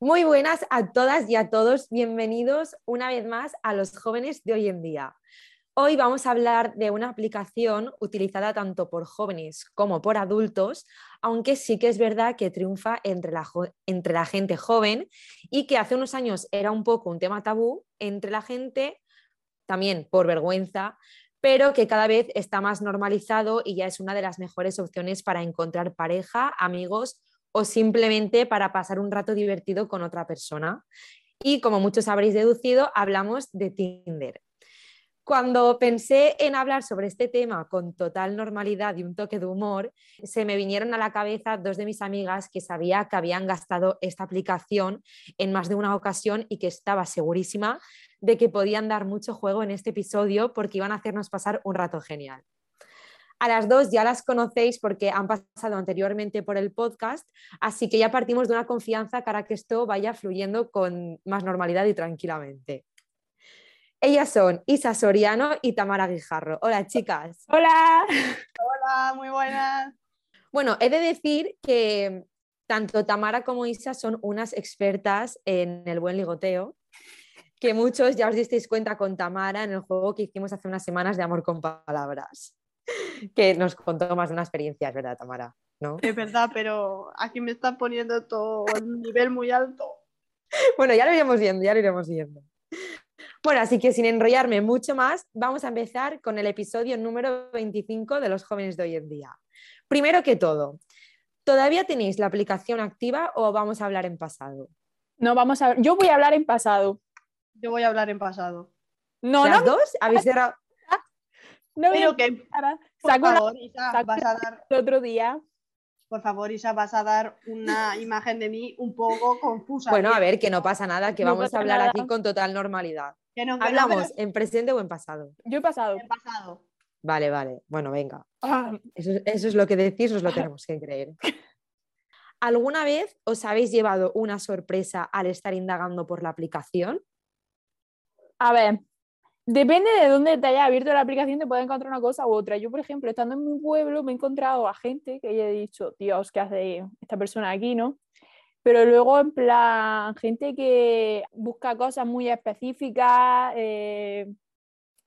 Muy buenas a todas y a todos, bienvenidos una vez más a los jóvenes de hoy en día. Hoy vamos a hablar de una aplicación utilizada tanto por jóvenes como por adultos, aunque sí que es verdad que triunfa entre la, entre la gente joven y que hace unos años era un poco un tema tabú entre la gente, también por vergüenza, pero que cada vez está más normalizado y ya es una de las mejores opciones para encontrar pareja, amigos o simplemente para pasar un rato divertido con otra persona. Y como muchos habréis deducido, hablamos de Tinder. Cuando pensé en hablar sobre este tema con total normalidad y un toque de humor, se me vinieron a la cabeza dos de mis amigas que sabía que habían gastado esta aplicación en más de una ocasión y que estaba segurísima de que podían dar mucho juego en este episodio porque iban a hacernos pasar un rato genial. A las dos ya las conocéis porque han pasado anteriormente por el podcast, así que ya partimos de una confianza para que esto vaya fluyendo con más normalidad y tranquilamente. Ellas son Isa Soriano y Tamara Guijarro. Hola, chicas. Hola. Hola, muy buenas. Bueno, he de decir que tanto Tamara como Isa son unas expertas en el buen ligoteo, que muchos ya os disteis cuenta con Tamara en el juego que hicimos hace unas semanas de Amor con Palabras que nos contó más de una experiencia, es verdad, Tamara, ¿no? Es verdad, pero aquí me están poniendo todo un nivel muy alto. Bueno, ya lo iremos viendo, ya lo iremos viendo. Bueno, así que sin enrollarme mucho más, vamos a empezar con el episodio número 25 de los jóvenes de hoy en día. Primero que todo, ¿todavía tenéis la aplicación activa o vamos a hablar en pasado? No, vamos a Yo voy a hablar en pasado. Yo voy a hablar en pasado. No, ¿Las dos? ¿Habéis cerrado? No, pero que, por favor, Isa, vas a dar... otro día. Por favor, Isa, vas a dar una imagen de mí un poco confusa. Bueno, a ver, que no pasa nada, que vamos a hablar aquí con total normalidad. Hablamos en presente o en pasado. Yo he pasado. En pasado. Vale, vale. Bueno, venga. Ah. Eso, es lo que decís, os lo tenemos que creer. ¿Alguna vez os habéis llevado una sorpresa al estar indagando por la aplicación? A ver, Depende de dónde te haya abierto la aplicación, te puede encontrar una cosa u otra. Yo, por ejemplo, estando en mi pueblo, me he encontrado a gente que haya dicho, Dios, ¿qué hace esta persona aquí, no? Pero luego, en plan, gente que busca cosas muy específicas, eh,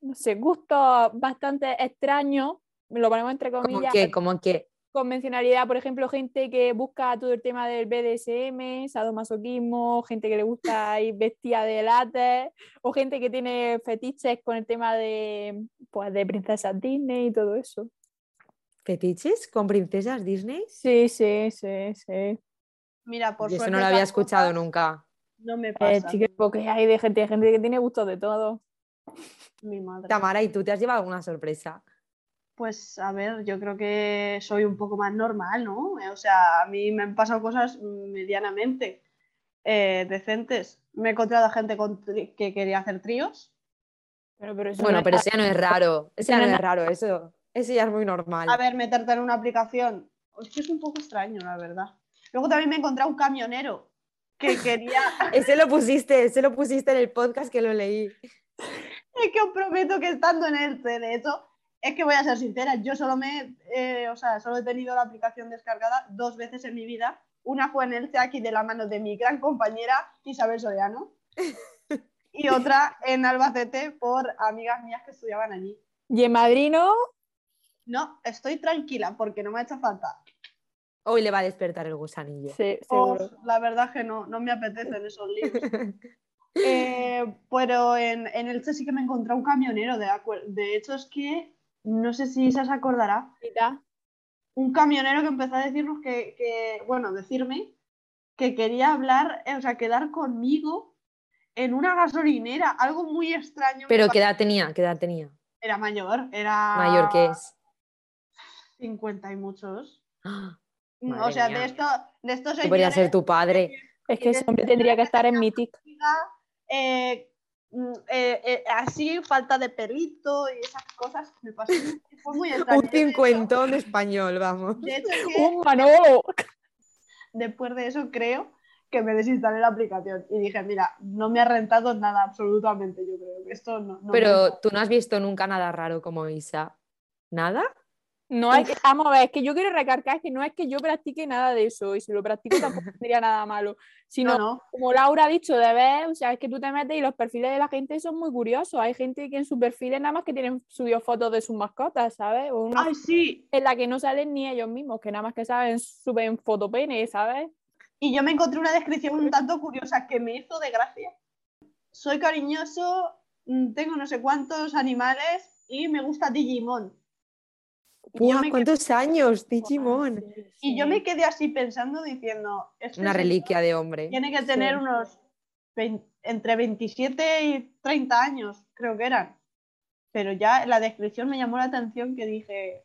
no sé, gustos bastante extraños, lo ponemos entre comillas. ¿Cómo que? ¿Cómo que? Convencionalidad, por ejemplo, gente que busca todo el tema del BDSM, sadomasoquismo, gente que le gusta ir vestida de látex, o gente que tiene fetiches con el tema de, pues, de princesas Disney y todo eso. ¿Fetiches con princesas Disney? Sí, sí, sí, sí. Mira, por Eso no lo había escuchado nunca. No me eh, pasa. porque hay de gente, gente que tiene gusto de todo. Mi madre. Tamara, ¿y tú te has llevado alguna sorpresa? Pues a ver, yo creo que soy un poco más normal, ¿no? O sea, a mí me han pasado cosas medianamente eh, decentes. Me he encontrado a gente que quería hacer tríos. Pero, bueno, pero ese ya no es raro. Ese ya no, es raro, eso, ese ya es muy normal. A ver, meterte en una aplicación. Es que es un poco extraño, la verdad. Luego también me he encontrado un camionero que quería. ese lo pusiste, ese lo pusiste en el podcast que lo leí. Es que os prometo que estando en el de hecho, es que voy a ser sincera, yo solo me, eh, o sea, solo he tenido la aplicación descargada dos veces en mi vida. Una fue en el aquí de la mano de mi gran compañera Isabel Soriano y otra en Albacete por amigas mías que estudiaban allí. ¿Y en Madrid no? No, estoy tranquila porque no me ha hecho falta. Hoy le va a despertar el gusanillo. Sí, seguro. la verdad es que no, no me apetecen esos libros. Eh, pero en, en el sí que me encontré un camionero, de, de hecho es que no sé si se acordará. Un camionero que empezó a decirnos que, bueno, decirme que quería hablar, eh, o sea, quedar conmigo en una gasolinera, algo muy extraño. ¿Pero qué edad tenía? ¿Qué edad tenía? Era mayor, era... ¿Mayor que es? 50 y muchos. o sea, de, esto, de estos Podría ser tu padre. Es que ese hombre tendría que estar en mi eh, eh, eh, así, falta de pelito y esas cosas. Me pasó, fue muy extraño. Un cincuentón español, vamos. De hecho, es que ¡Un Manolo! después de eso creo que me desinstalé la aplicación y dije, mira, no me ha rentado nada absolutamente, yo creo que esto no... no me- Pero tú no has visto nunca nada raro como Isa. ¿Nada? No es que, vamos a ver, es que yo quiero recargar que no es que yo practique nada de eso, y si lo practico tampoco sería nada malo, sino no, no. como Laura ha dicho, de ver, o sea, es que tú te metes y los perfiles de la gente son muy curiosos. Hay gente que en sus perfiles nada más que tienen subido fotos de sus mascotas, ¿sabes? O una Ay, sí. en la que no salen ni ellos mismos, que nada más que saben, suben fotopene, ¿sabes? Y yo me encontré una descripción un tanto curiosa que me hizo de gracia. Soy cariñoso, mm, tengo no sé cuántos animales y me gusta Digimon. Buah, me quedé, ¿Cuántos años, Digimon? y yo me quedé así pensando diciendo, este Una reliquia de hombre. Tiene que tener Sí. unos vein- entre 27 y 30 años, creo que eran. Pero ya la descripción me llamó la atención que dije...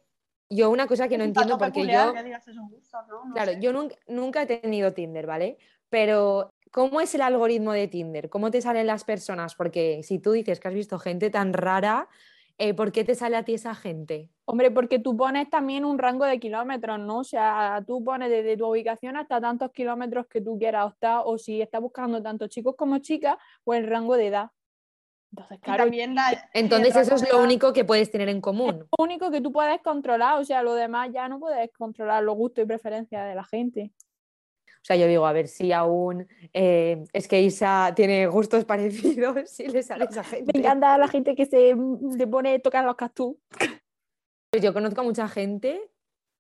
Yo una cosa que no "Es un entiendo porque peculiar yo, que digas es un gusto, ¿no? No claro, sé. yo nunca, nunca he tenido Tinder, ¿vale? Pero ¿cómo es el algoritmo de Tinder? ¿Cómo te salen las personas? Porque si tú dices que has visto gente tan rara, eh, ¿por qué te sale a ti esa gente? Hombre, porque tú pones también un rango de kilómetros, ¿no? O sea, tú pones desde tu ubicación hasta tantos kilómetros que tú quieras optar, o si estás buscando tanto chicos como chicas, o el rango de edad. Entonces, claro, también la- Entonces eso es lo único que puedes tener en común. lo único que tú puedes controlar, o sea, lo demás ya no puedes controlar los gustos y preferencias de la gente. O sea, yo digo, a ver si aún eh, es que Isa tiene gustos parecidos, si le sale esa gente. Me encanta la gente que se le pone a tocar los cactus. Pues yo conozco a mucha gente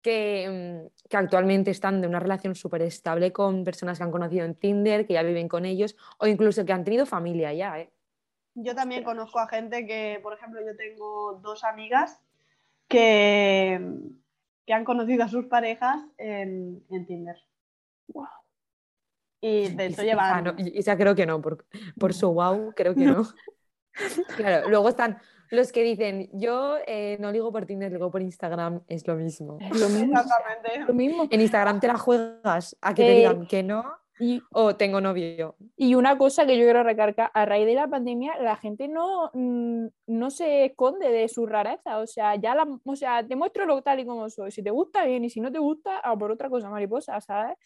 que, mm, que actualmente están de una relación súper estable con personas que han conocido en Tinder, que ya viven con ellos, o incluso que han tenido familia ya, ¿eh? Yo también conozco a gente que, por ejemplo, yo tengo dos amigas que, que han conocido a sus parejas en, en Tinder. Y de hecho Isa- llevan... ah, no, Isa creo que no, por, por su wow, creo que no. Claro, luego están los que dicen, yo eh, no ligo por Tinder, ligo por Instagram, es lo mismo. Es lo mismo. Exactamente. lo mismo. En Instagram te la juegas a que te Eh, digan que no Y, o tengo novio. y una cosa que yo quiero recargar, a raíz de la pandemia, la gente no, mm, no se esconde de su rareza. O sea, ya la, o sea, te muestro lo tal y como soy. Si te gusta, bien, y si no te gusta, a por otra cosa, mariposa, ¿sabes?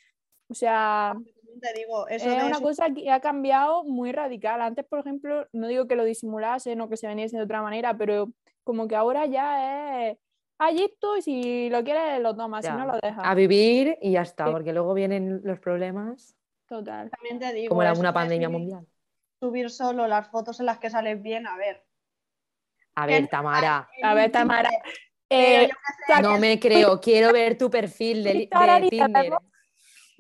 O sea, Te digo, eso es una cosa que ha cambiado muy radical. Antes, por ejemplo, no digo que lo disimulasen o que se veniese de otra manera, pero como que ahora ya es, hay esto y si lo quieres lo tomas, si Ya, no lo dejas. A vivir y ya está, Sí. porque luego vienen los problemas, Total. También te digo, como la- eso una de pandemia subir- mundial. Subir solo las fotos en las que sales bien, a ver. A ver, Tamara, A ver, en Tamara, Eh, no me creo, quiero ver tu perfil de, de Tinder.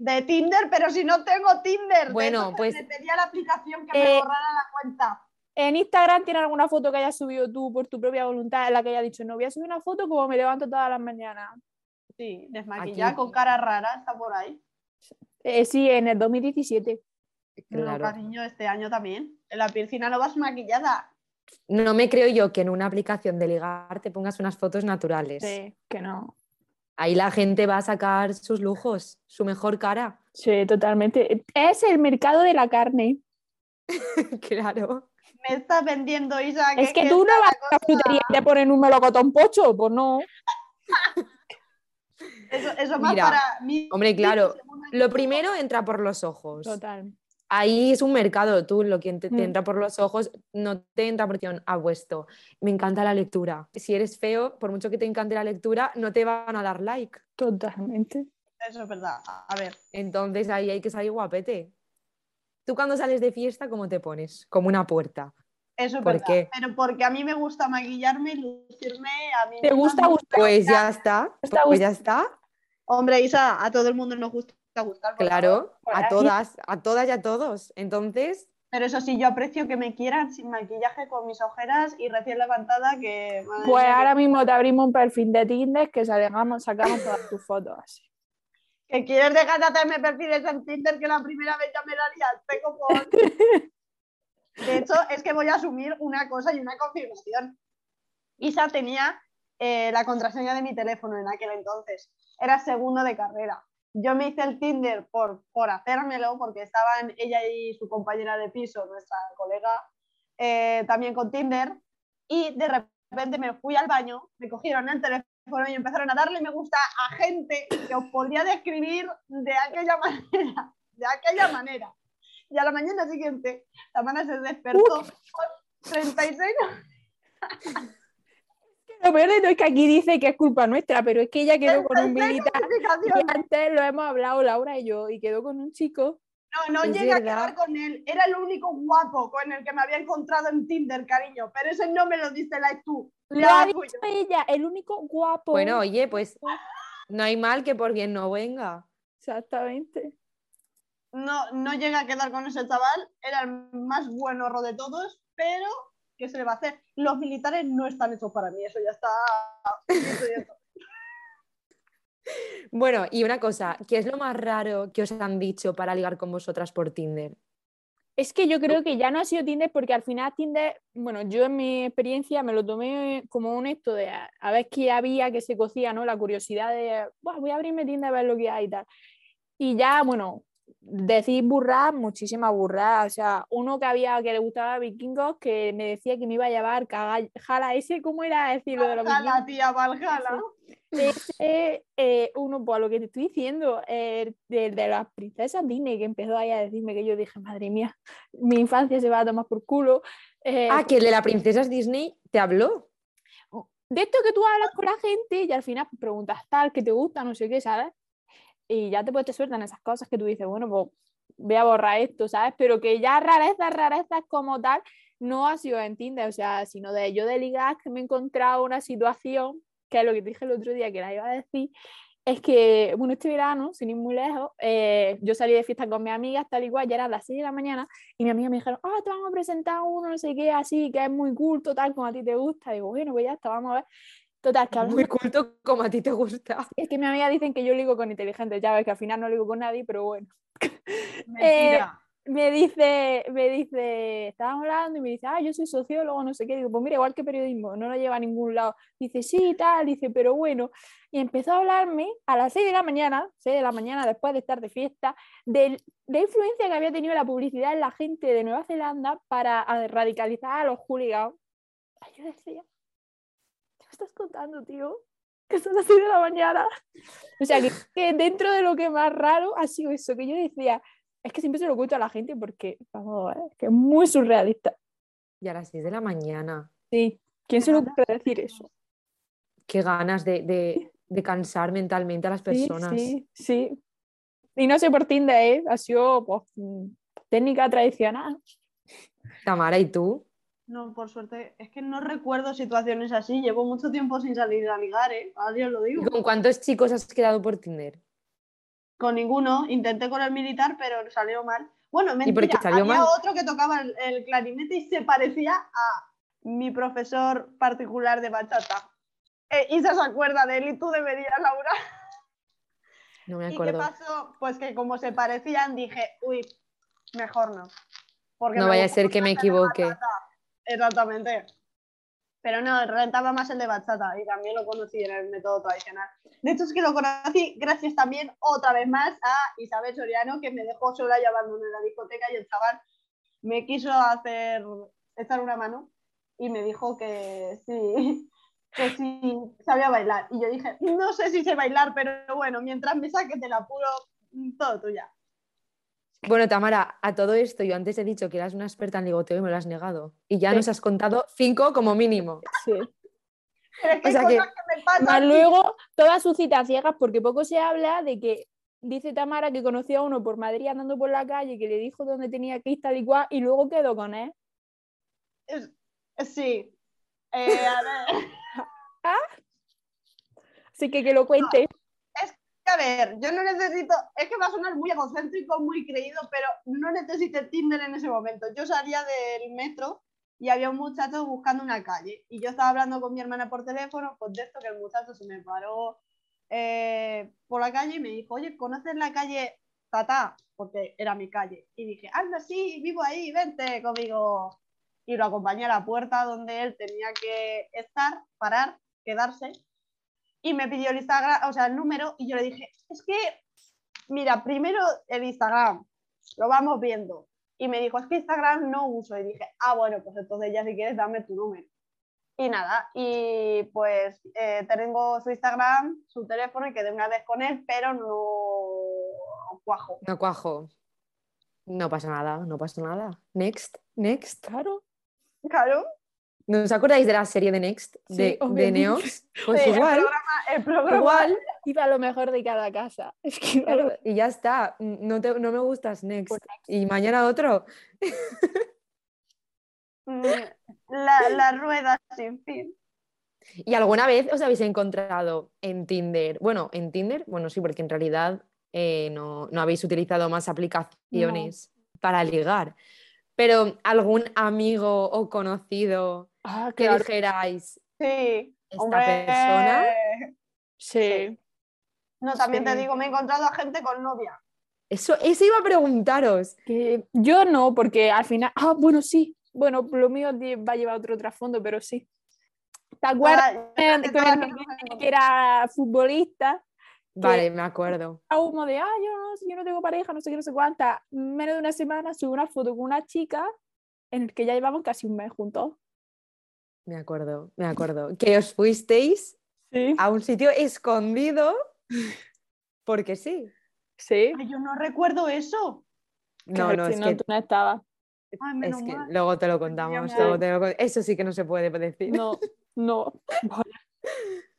De Tinder, pero si no tengo Tinder. de Bueno, pues- Le pedí a la aplicación que Eh, me borrara la cuenta. en Instagram tiene alguna foto que hayas subido tú por tu propia voluntad en la que hayas dicho, no voy a subir una foto como me levanto todas las mañanas. Sí, desmaquillada Aquí. con cara rara, está por ahí. Eh, sí, en el 2017. No, Claro. cariño, este año también. En la piscina no vas maquillada. No me creo yo que en una aplicación de ligar te pongas unas fotos naturales. Sí, que no. Ahí la gente va a sacar sus lujos, su mejor cara. Sí, totalmente. Es el mercado de la carne. claro. Me estás vendiendo, Isa. Es que que tú no vas a la frutería y te ponen un melocotón pocho, pues no. Eso, eso más Mira, para mí. hombre, claro, Lo primero entra por los ojos. Total. Ahí es un mercado, tú lo que te, te Mm. entra por los ojos no te entra por a puesto. Me encanta la lectura. Si eres feo, por mucho que te encante la lectura, no te van a dar like. Totalmente. Eso es verdad. A ver, Entonces ahí hay que salir guapete. Tú cuando sales de fiesta, ¿cómo te pones? Como una puerta. eso es ¿Por verdad. qué? Pero porque a mí me gusta maquillarme y lucirme a mí. ¿Te gusta mucho. gustar? Pues ya está. Está Pues ya está. Hombre, Isa, a todo el mundo nos gusta gustar. por favor. Claro, Por ahí. a todas, a todas y a todos. Entonces, Pero eso sí, yo aprecio que me quieran sin maquillaje, con mis ojeras y recién levantada, que... madre Pues mía, ahora mismo te abrimos un perfil de Tinder que sacamos, sacamos todas tus fotos así. que, quieres dejar de hacerme perfiles en Tinder, que la primera vez ya me la liaste como... De hecho, es que voy a asumir una cosa y una confirmación. Isa tenía eh, la contraseña de mi teléfono en aquel entonces. Era segundo de carrera. Yo me hice el Tinder por, por hacérmelo, porque estaban ella y su compañera de piso, nuestra colega, eh, también con Tinder, y de repente me fui al baño, me cogieron el teléfono y empezaron a darle me gusta a gente que os podría describir de aquella manera, de aquella manera. Y a la mañana siguiente, la se despertó con 36 Lo peor de todo es que aquí dice que es culpa nuestra, pero es que ella quedó con un militar. Y antes lo hemos hablado Laura y yo, y quedó con un chico. No, no llegué a quedar con él. Era el único guapo con el que me había encontrado en Tinder, cariño. Pero ese no me lo dice la tú. Lo ha dicho ella, el único guapo. Bueno, oye, pues no hay mal que por bien no venga. Exactamente. No, no llegué a quedar con ese chaval. Era el más bueno de todos, pero ¿qué se le va a hacer? Los militares no están hechos para mí, eso ya está. bueno, y una cosa, ¿qué es lo más raro que os han dicho para ligar con vosotras por Tinder? Es que yo creo que ya no ha sido Tinder porque al final Tinder, bueno, yo en mi experiencia me lo tomé como un esto de a, ver qué había, que se cocía, ¿no? La curiosidad de, voy a abrirme Tinder a ver lo que hay y tal. Y ya, bueno, decir burra, muchísima burra. O sea, uno que había que le gustaba vikingos que me decía que me iba a llevar jala ese, ¿cómo era decirlo de los vikingos? tía, Valhalla. Ese, eh, uno, pues lo que te estoy diciendo, eh, de, de, las princesas Disney, que empezó ahí a decirme que yo dije, madre mía, mi infancia se va a tomar por culo. Eh, ah, que el de las princesas Disney te habló. De esto que tú hablas con la gente y al final preguntas tal, que te gusta, no sé qué, ¿sabes? Y ya te, pues, te sueltan esas cosas que tú dices, bueno, pues voy a borrar esto, ¿sabes? Pero que ya rarezas, rarezas como tal, no ha sido en Tinder, o sea, sino de yo de ligar que me he encontrado una situación, que es lo que te dije el otro día que la iba a decir, es que, bueno, este verano, sin ir muy lejos, eh, yo salí de fiesta con mis amigas, tal y cual, ya eran las 6 de la mañana, y mi amiga me dijeron, ah, te vamos a presentar uno, no sé qué, así, que es muy culto, tal, como a ti te gusta. digo, bueno, pues ya está, vamos a ver. Total, que Muy culto como a ti te gusta. Es que mi amiga dicen que yo ligo con inteligentes, ya ves que al final no ligo con nadie, pero bueno. Eh, me dice, me dice, estábamos hablando y me dice, ah, yo soy sociólogo, no sé qué. Digo, pues mira, igual que periodismo, no lo lleva a ningún lado. Dice, sí, tal, dice, pero bueno. Y empezó a hablarme a las 6 de la mañana, 6 de la mañana después de estar de fiesta, de la influencia que había tenido la publicidad en la gente de Nueva Zelanda para radicalizar a los hooligans. Yo decía, estás contando, tío? Que son las 6 de la mañana. O sea, que, dentro de lo que más raro ha sido eso, que yo decía, es que siempre se lo cuento a la gente porque, vamos, ¿eh? que es muy surrealista. Y a las 6 de la mañana. Sí, ¿quién se lo puede decir eso? Qué ganas de, cansar mentalmente a las personas. Sí, sí, Y no sé por Tinder, ¿eh? ha sido pues, técnica tradicional. Tamara, ¿y tú? No, por suerte, es que no recuerdo situaciones así. Llevo mucho tiempo sin salir a ligar, ¿eh? Adiós lo digo. ¿Con cuántos chicos has quedado por Tinder? Con ninguno. Intenté con el militar, pero salió mal. Bueno, mentira, ¿Y salió había otro que tocaba el, clarinete y se parecía a mi profesor particular de bachata. Eh, Isa se acuerda de él y tú deberías, Laura. No me acuerdo. ¿Y qué pasó? Pues que como se parecían, dije, uy, mejor no. Porque no vaya a ser que me equivoque. Exactamente. Pero no, rentaba más el de bachata y también lo conocí en el método tradicional. De hecho, es que lo conocí gracias también otra vez más a Isabel Soriano, que me dejó sola y abandoné la discoteca y el chaval me quiso hacer, echar una mano y me dijo que sí, que sí sabía bailar. Y yo dije, no sé si sé bailar, pero bueno, mientras me saques del apuro, todo tuya. Bueno, Tamara, a todo esto yo antes he dicho que eras una experta en ligoteo y me lo has negado. Y ya nos has contado cinco como mínimo. Sí. o sea que, más luego todas sus citas ciegas, porque poco se habla de que dice Tamara que conoció a uno por Madrid andando por la calle, que le dijo dónde tenía que ir tal y cual, y luego quedó con él. sí. Eh, a ver. ¿Ah? Así que que lo cuente a ver, yo no necesito, es que va a sonar muy egocéntrico, muy creído, pero no necesité Tinder en ese momento. Yo salía del metro y había un muchacho buscando una calle y yo estaba hablando con mi hermana por teléfono, pues de esto que el muchacho se me paró eh, por la calle y me dijo, oye, ¿conoces la calle Tata? Porque era mi calle. Y dije, anda, sí, vivo ahí, vente conmigo. Y lo acompañé a la puerta donde él tenía que estar, parar, quedarse y me pidió el Instagram, o sea, el número, y yo le dije, es que mira, primero el Instagram, lo vamos viendo. Y me dijo, es que Instagram no uso. Y dije, ah, bueno, pues entonces ya si quieres dame tu número. Y nada, y pues eh, tengo su Instagram, su teléfono y quedé una vez con él, pero no cuajo. No cuajo. No pasa nada, no pasa nada. Next, next. Claro. Claro. ¿No os acordáis de la serie de Next? De, Sí, de Neox. Pues Sí, igual. El programa, el programa- Igual. Iba lo mejor de cada casa. Es que y ya está. No, te- no me gustas Next. Pues Y mañana otro. Mm, la, la rueda sin fin. ¿Y alguna vez os habéis encontrado en Tinder? Bueno, en Tinder, bueno, sí, porque en realidad eh, no, no habéis utilizado más aplicaciones para ligar. Pero algún amigo o conocido Ah, que dijerais, Sí. esta hombre. persona, Sí. No, también te digo, me he encontrado a gente con novia. eso, eso iba a preguntaros. Que yo no, porque al final. Ah, bueno, sí. Bueno, lo mío va a llevar otro trasfondo, pero sí. ¿Te acuerdas que- era futbolista? Vale, me acuerdo. a humo de, ah, yo no, yo no tengo pareja, no sé qué, no sé cuánta. Menos de una semana sube una foto con una chica en el que ya llevamos casi un mes juntos. Me acuerdo, me acuerdo. Que os fuisteis Sí. a un sitio escondido porque sí. Sí. Ay, yo no recuerdo eso. No, no, si es no, que, tú no estabas. Ay, es que mal. luego te lo contamos. luego te lo Eso sí que no se puede decir. No, no.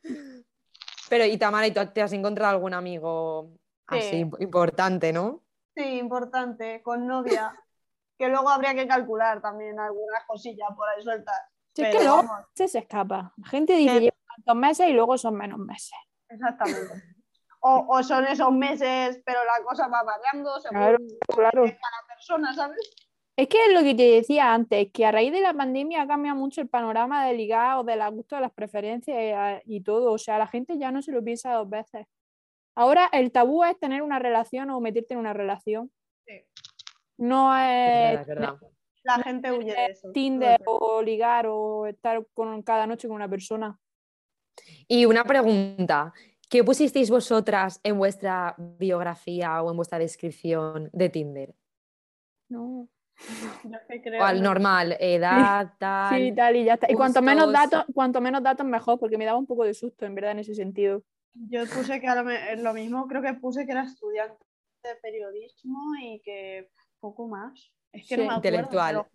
Pero, y Tamara, ¿y tú te has encontrado algún amigo así Sí. imp- importante, no? Sí, importante, con novia. que luego habría que calcular también algunas cosillas por ahí sueltas. Si es Pero que luego vamos, se, se escapa. La gente dice Que- lleva tantos meses y luego son menos meses. exactamente. O, o son esos meses, pero la cosa va variando según Claro, claro. cada persona, ¿sabes? Es que es lo que te decía antes, que a raíz de la pandemia cambia mucho el panorama de ligar o de la gusto de las preferencias eh, y todo. O sea, la gente ya no se lo piensa dos veces. Ahora el tabú es tener una relación o meterte en una relación. Sí. No Es es verdad, es verdad. La gente huye de eso. Tinder No sé. o ligar o estar con, cada noche con una persona. Y una pregunta. ¿Qué pusisteis vosotras en vuestra biografía o en vuestra descripción de Tinder? No. Yo es que creo- O al normal, edad, tal. Sí, tal y ya está. Y cuanto menos datos, cuanto menos datos mejor, porque me daba un poco de susto, en verdad, en ese sentido. Yo puse que a lo, me- lo mismo, creo que puse que era estudiante de periodismo y que poco más. Es que no Sí. me acuerdo, Intelectual.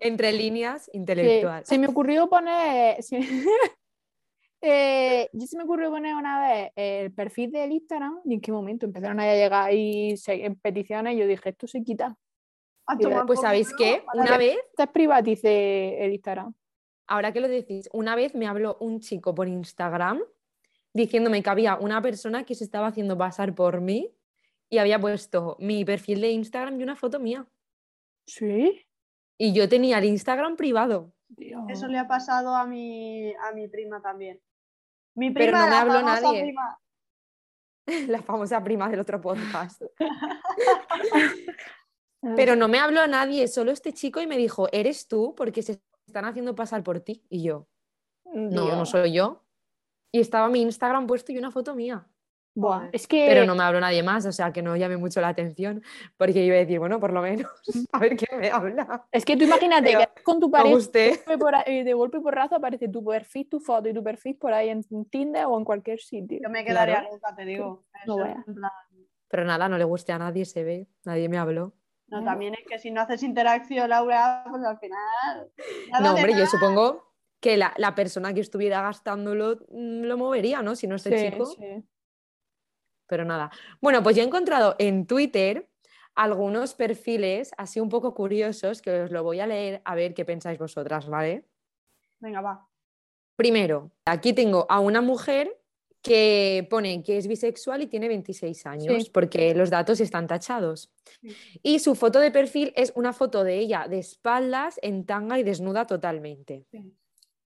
Entre líneas, Sí, intelectual. se me ocurrió poner. eh, yo se me ocurrió poner una vez el perfil del Instagram y en qué momento empezaron a llegar ahí en peticiones y yo dije, esto se quita. A Y tomar Pues ¿sabéis qué? Una vez, Te privatice el Instagram. ahora que lo decís, una vez me habló un chico por Instagram diciéndome que había una persona que se estaba haciendo pasar por mí y había puesto mi perfil de Instagram y una foto mía. Sí. Y yo tenía el Instagram privado. Eso le ha pasado a mi, a mi prima también. Mi Pero prima, no me la habló famosa nadie. prima. La famosa prima del otro podcast. Pero no me habló nadie, solo este chico y me dijo, ¿eres tú? Porque se están haciendo pasar por ti. Y yo, no, no soy yo. Y estaba mi Instagram puesto y una foto mía. Buah, es que Pero no me habló nadie más, o sea que no llame mucho la atención, porque iba a decir, bueno, por lo menos, a ver quién me habla. es que tú imagínate Pero que con tu pareja por ahí- de golpe y porrazo aparece tu perfil, tu foto y tu perfil por ahí en Tinder o en cualquier sitio. Yo me quedaría Claro. loca, te digo. No vaya. Pero nada, no le guste a nadie, se ve, nadie me habló. No, también es que si no haces interacción, Laura, pues al final. No, hombre, yo supongo que la, la persona que estuviera gastándolo mm, lo movería, ¿no? Si no este Sí, chico. sí. Pero nada. Bueno, pues yo he encontrado en Twitter algunos perfiles así un poco curiosos que os lo voy a leer a ver qué pensáis vosotras, ¿vale? Venga, va. Primero, aquí tengo a una mujer que pone que es bisexual y tiene 26 años, Sí. porque los datos están tachados. Sí. Y su foto de perfil es una foto de ella de espaldas, en tanga y desnuda totalmente. Sí.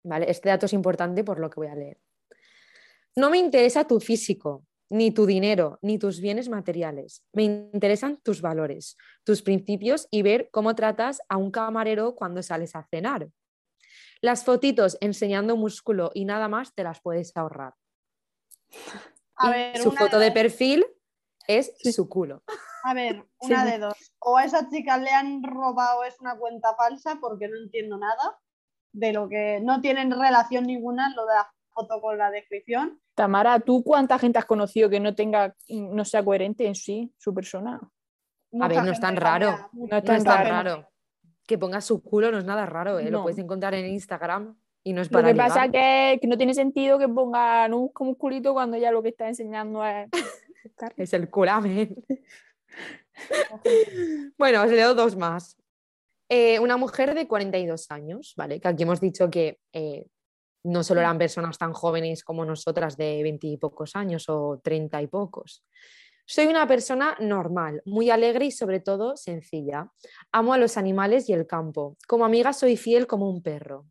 ¿Vale? Este dato es importante por lo que voy a leer. No me interesa tu físico, ni tu dinero, ni tus bienes materiales. Me interesan tus valores, tus principios y ver cómo tratas a un camarero cuando sales a cenar. Las fotitos enseñando músculo y nada más te las puedes ahorrar. A Y ver, su una foto de perfil es su culo. A ver, una de dos. O a esa chica le han robado, es una cuenta falsa porque no entiendo nada de lo que no tienen relación ninguna lo de la foto con la descripción. Tamara, ¿tú cuánta gente has conocido que no tenga, no sea coherente en sí, su persona? a ver, no es tan raro. No es tan, raro. Que ponga su culo no es nada raro, ¿eh? lo puedes encontrar en Instagram y no es para Lo que pasa es que, no tiene sentido que ponga un culito cuando ya lo que está enseñando es... es el culamen. bueno, os leo dos más. Eh, una mujer de 42 años, ¿vale? Que aquí hemos dicho que eh, no solo eran personas tan jóvenes como nosotras de 20 y pocos años o 30 y pocos. Soy una persona normal, muy alegre y sobre todo sencilla. Amo a los animales y el campo. Como amiga soy fiel como un perro.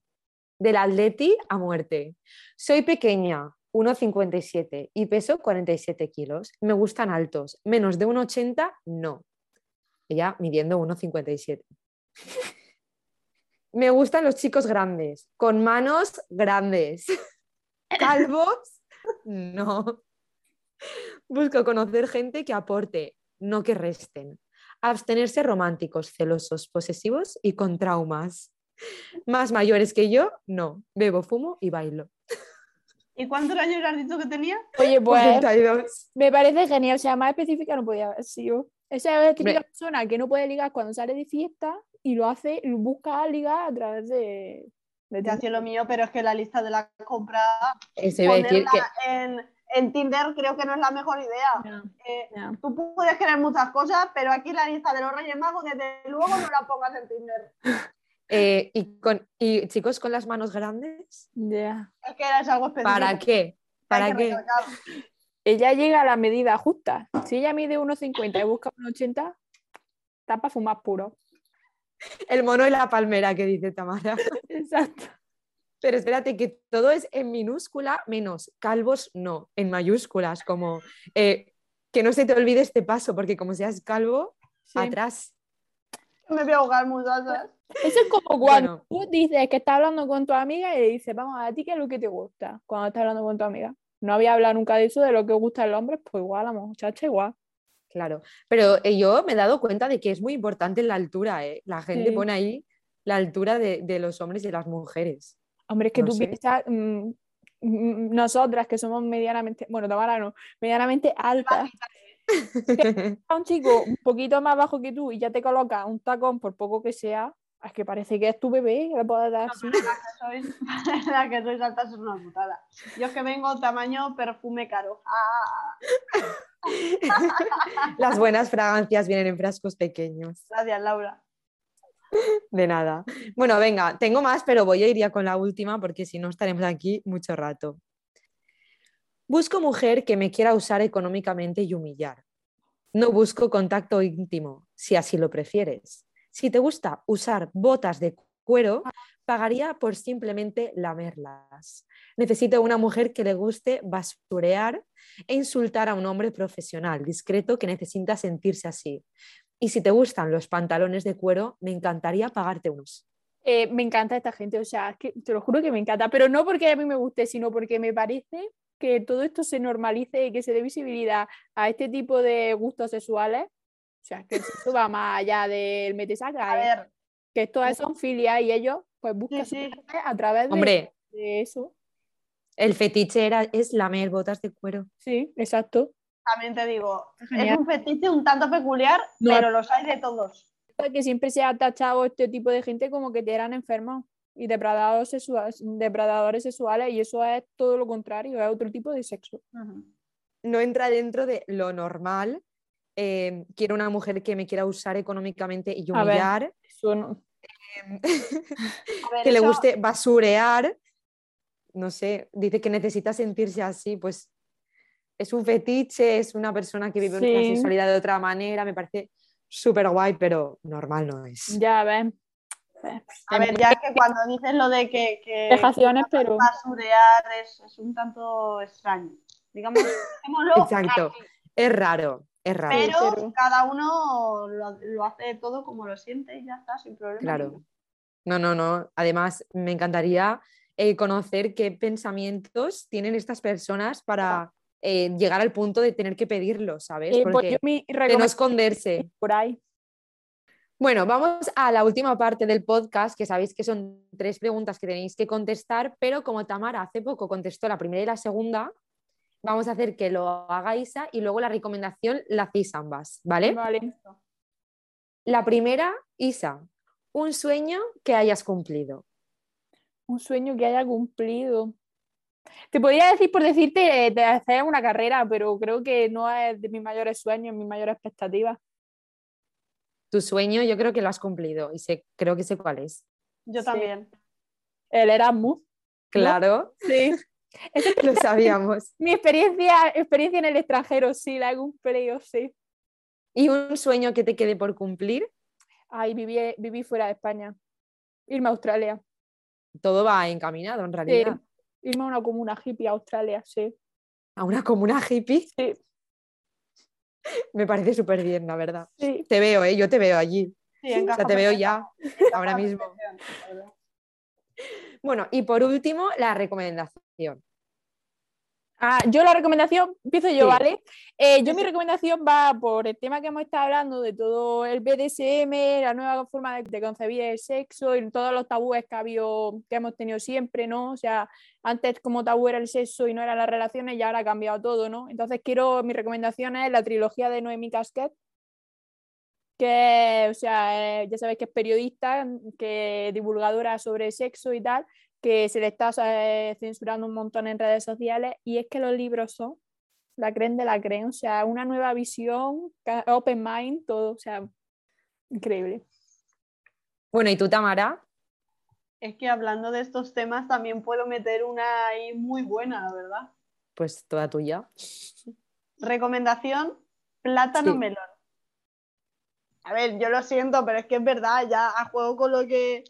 Del atleti a muerte. Soy pequeña, 1,57 y peso 47 kilos. Me gustan altos. Menos de 1,80 no. Ella midiendo 1,57. Me gustan los chicos grandes, con manos grandes. Calvos, no. Busco conocer gente que aporte, no que resten. Abstenerse románticos, celosos, posesivos y con traumas. Más mayores que yo, no. Bebo, fumo y bailo. ¿Y cuántos años has dicho que tenía? Oye, pues me parece genial. O sea, más específica no podía haber sido. Esa es la persona que no puede ligar cuando sale de fiesta y lo hace, busca ligar a través de. de ya lo mío, pero es que la lista de la compra. Eso iba a decir que... en, en Tinder creo que no es la mejor idea. Eh, tú puedes querer muchas cosas, pero aquí la lista de los Reyes Magos, desde luego no la pongas en Tinder. Eh, y, con, y chicos con las manos grandes. Ya. Es que es algo específico. ¿Para qué? ¿Para qué? Ella llega a la medida justa. Si ella mide 1,50 y busca 1,80, está para fumar puro. El mono y la palmera que dice Tamara. Exacto. Pero espérate, que todo es en minúscula menos calvos no, en mayúsculas, como eh, que no se te olvide este paso, porque como seas calvo, atrás. Me voy a ahogar muchas Eso es como cuando tú dices que estás hablando con tu amiga y le dices, vamos, a ti qué es lo que te gusta cuando estás hablando con tu amiga. No había hablado nunca de eso, de lo que gusta el hombre, pues igual, la muchacha igual. Claro, pero eh, yo me he dado cuenta de que es muy importante la altura, ¿eh? La gente pone ahí la altura de, de, los hombres y de las mujeres. Hombre, es que tú piensas, mm, mm, nosotras que somos medianamente, bueno, Tamara no, medianamente altas, a un chico un poquito más bajo que tú y ya te coloca un tacón por poco que sea, es que parece que es tu bebé, le puedes dar así. la, que sois, altas es una putada. Yo es que vengo tamaño perfume caro. Ah. Las buenas fragancias vienen en frascos pequeños. Gracias, Laura. De nada. Bueno, venga, tengo más, pero voy a ir ya con la última porque si no estaremos aquí mucho rato. Busco mujer que me quiera usar económicamente y humillar. No busco contacto íntimo, si así lo prefieres. Si te gusta usar botas de cuero, pagaría por simplemente lamerlas. Necesito una mujer que le guste basurear e insultar a un hombre profesional, discreto, que necesita sentirse así. Y si te gustan los pantalones de cuero, me encantaría pagarte unos. Eh, me encanta esta gente, o sea, que te lo juro que me encanta, pero no porque a mí me guste, sino porque me parece que todo esto se normalice y que se dé visibilidad a este tipo de gustos sexuales. O sea, que eso va más allá del metesaca. A ¿eh? ver. Que esto son filias y ellos pues buscan a través de, de, eso. El fetiche era, es lamer botas de cuero. Sí, exacto también te digo, es un fetiche un tanto peculiar, pero los hay de todos. Que siempre se ha tachado este tipo de gente como que te eran enfermos y depredadores sexuales, depredadores sexuales y eso es todo lo contrario, es otro tipo de sexo. No entra dentro de lo normal. Eh, quiero una mujer que me quiera usar económicamente y humillar. Em, que le guste basurear. No sé, dice que necesita sentirse así, pues es un fetiche, es una persona que vive la sexualidad de otra manera, me parece súper guay, pero normal no es. Ya ven. A ver, ya que cuando dices lo de que, que pero... basurear es, es, un tanto extraño. Digamos, Exacto, es raro, es raro. Pero, cada uno lo, hace todo como lo siente y ya está, sin problema. Claro. No, no, no. Además, me encantaría eh, conocer qué pensamientos tienen estas personas para eh, llegar al punto de tener que pedirlo, ¿sabes? Eh, pues Porque yo mi de no esconderse. por ahí. Bueno, vamos a la última parte del podcast, que sabéis que son tres preguntas que tenéis que contestar, pero como Tamara hace poco contestó la primera y la segunda, vamos a hacer que lo haga Isa y luego la recomendación la hacéis ambas, ¿vale? Vale. La primera, Isa, un sueño que hayas cumplido. Un sueño que haya cumplido. Te podría decir por decirte eh, de hacer una carrera, pero creo que no es de mis mayores sueños, mis mayores expectativas. Tu sueño yo creo que lo has cumplido y sé, creo que sé cuál es. Yo Sí. también. El Erasmus. Claro, Sí. Lo sabíamos. mi experiencia, experiencia en el extranjero, sí, la he cumplido, sí. ¿Y un sueño que te quede por cumplir? Ay, viví, viví fuera de España. Irme a Australia. Todo va encaminado en realidad. Irme a una comuna hippie a Australia, sí. A una comuna hippie Sí, me parece súper bien, la verdad. sí. Te veo, ¿eh? Yo te veo allí. Sí, O sea, te veo ya, ahora mismo. Bueno, y por último, la recomendación. Ah, yo la recomendación, empiezo yo, Sí. ¿vale? Eh, yo mi recomendación va por el tema que hemos estado hablando de todo el BDSM, la nueva forma de, de concebir el sexo y todos los tabúes que, ha habido, que hemos tenido siempre, ¿no? O sea, antes como tabú era el sexo y no eran las relaciones y ahora ha cambiado todo, ¿no? Entonces quiero, mi recomendación es la trilogía de Noemi Casquet, que, o sea, eh, ya sabéis que es periodista, que divulgadora sobre sexo y tal, que se le está eh, censurando un montón en redes sociales y es que los libros son la creen de la creen, o sea, una nueva visión, open mind, todo, o sea, increíble. Bueno, ¿y tú, Tamara? Es que hablando de estos temas también puedo meter una ahí muy buena, la verdad. Pues toda tuya. Recomendación, plátano Sí. melón. A ver, yo lo siento, pero es que es verdad, ya a juego con lo que,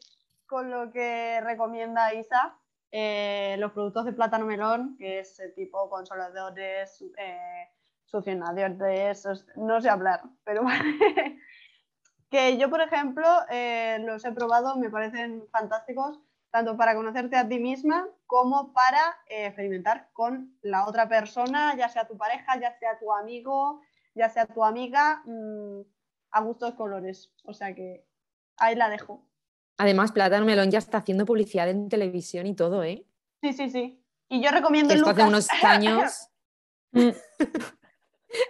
con lo que recomienda Isa, eh, los productos de plátano melón, que es eh, tipo consoladores, eh, succionadores, no sé hablar, pero que yo, por ejemplo, eh, los he probado, me parecen fantásticos, tanto para conocerte a ti misma como para experimentar con la otra persona, ya sea tu pareja, ya sea tu amigo, ya sea tu amiga, mm, a gustos colores. O sea que ahí la dejo. Además, Plátano Melón ya está haciendo publicidad en televisión y todo, ¿eh? Sí, sí, sí. Y yo recomiendo Esto hace Lucas. unos años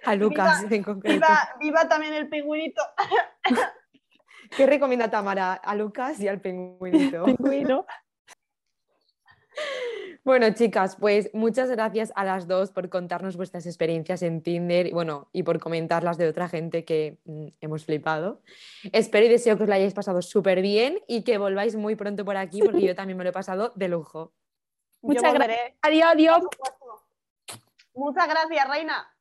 a Lucas en concreto. Viva, viva también el pingüinito. ¿Qué recomienda Tamara a Lucas y al pingüinito? Pingüino. Bueno, chicas, pues muchas gracias a las dos por contarnos vuestras experiencias en Tinder y bueno, y por comentar las de otra gente que mm, hemos flipado. Espero y deseo que os lo hayáis pasado súper bien y que volváis muy pronto por aquí porque yo también me lo he pasado de lujo. Muchas gracias. Adiós, adiós. Muchas gracias, Reina.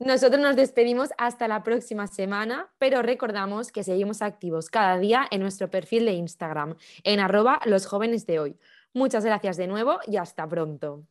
Nosotros nos despedimos hasta la próxima semana, pero recordamos que seguimos activos cada día en nuestro perfil de Instagram, en arroba los jóvenes de hoy. Muchas gracias de nuevo y hasta pronto.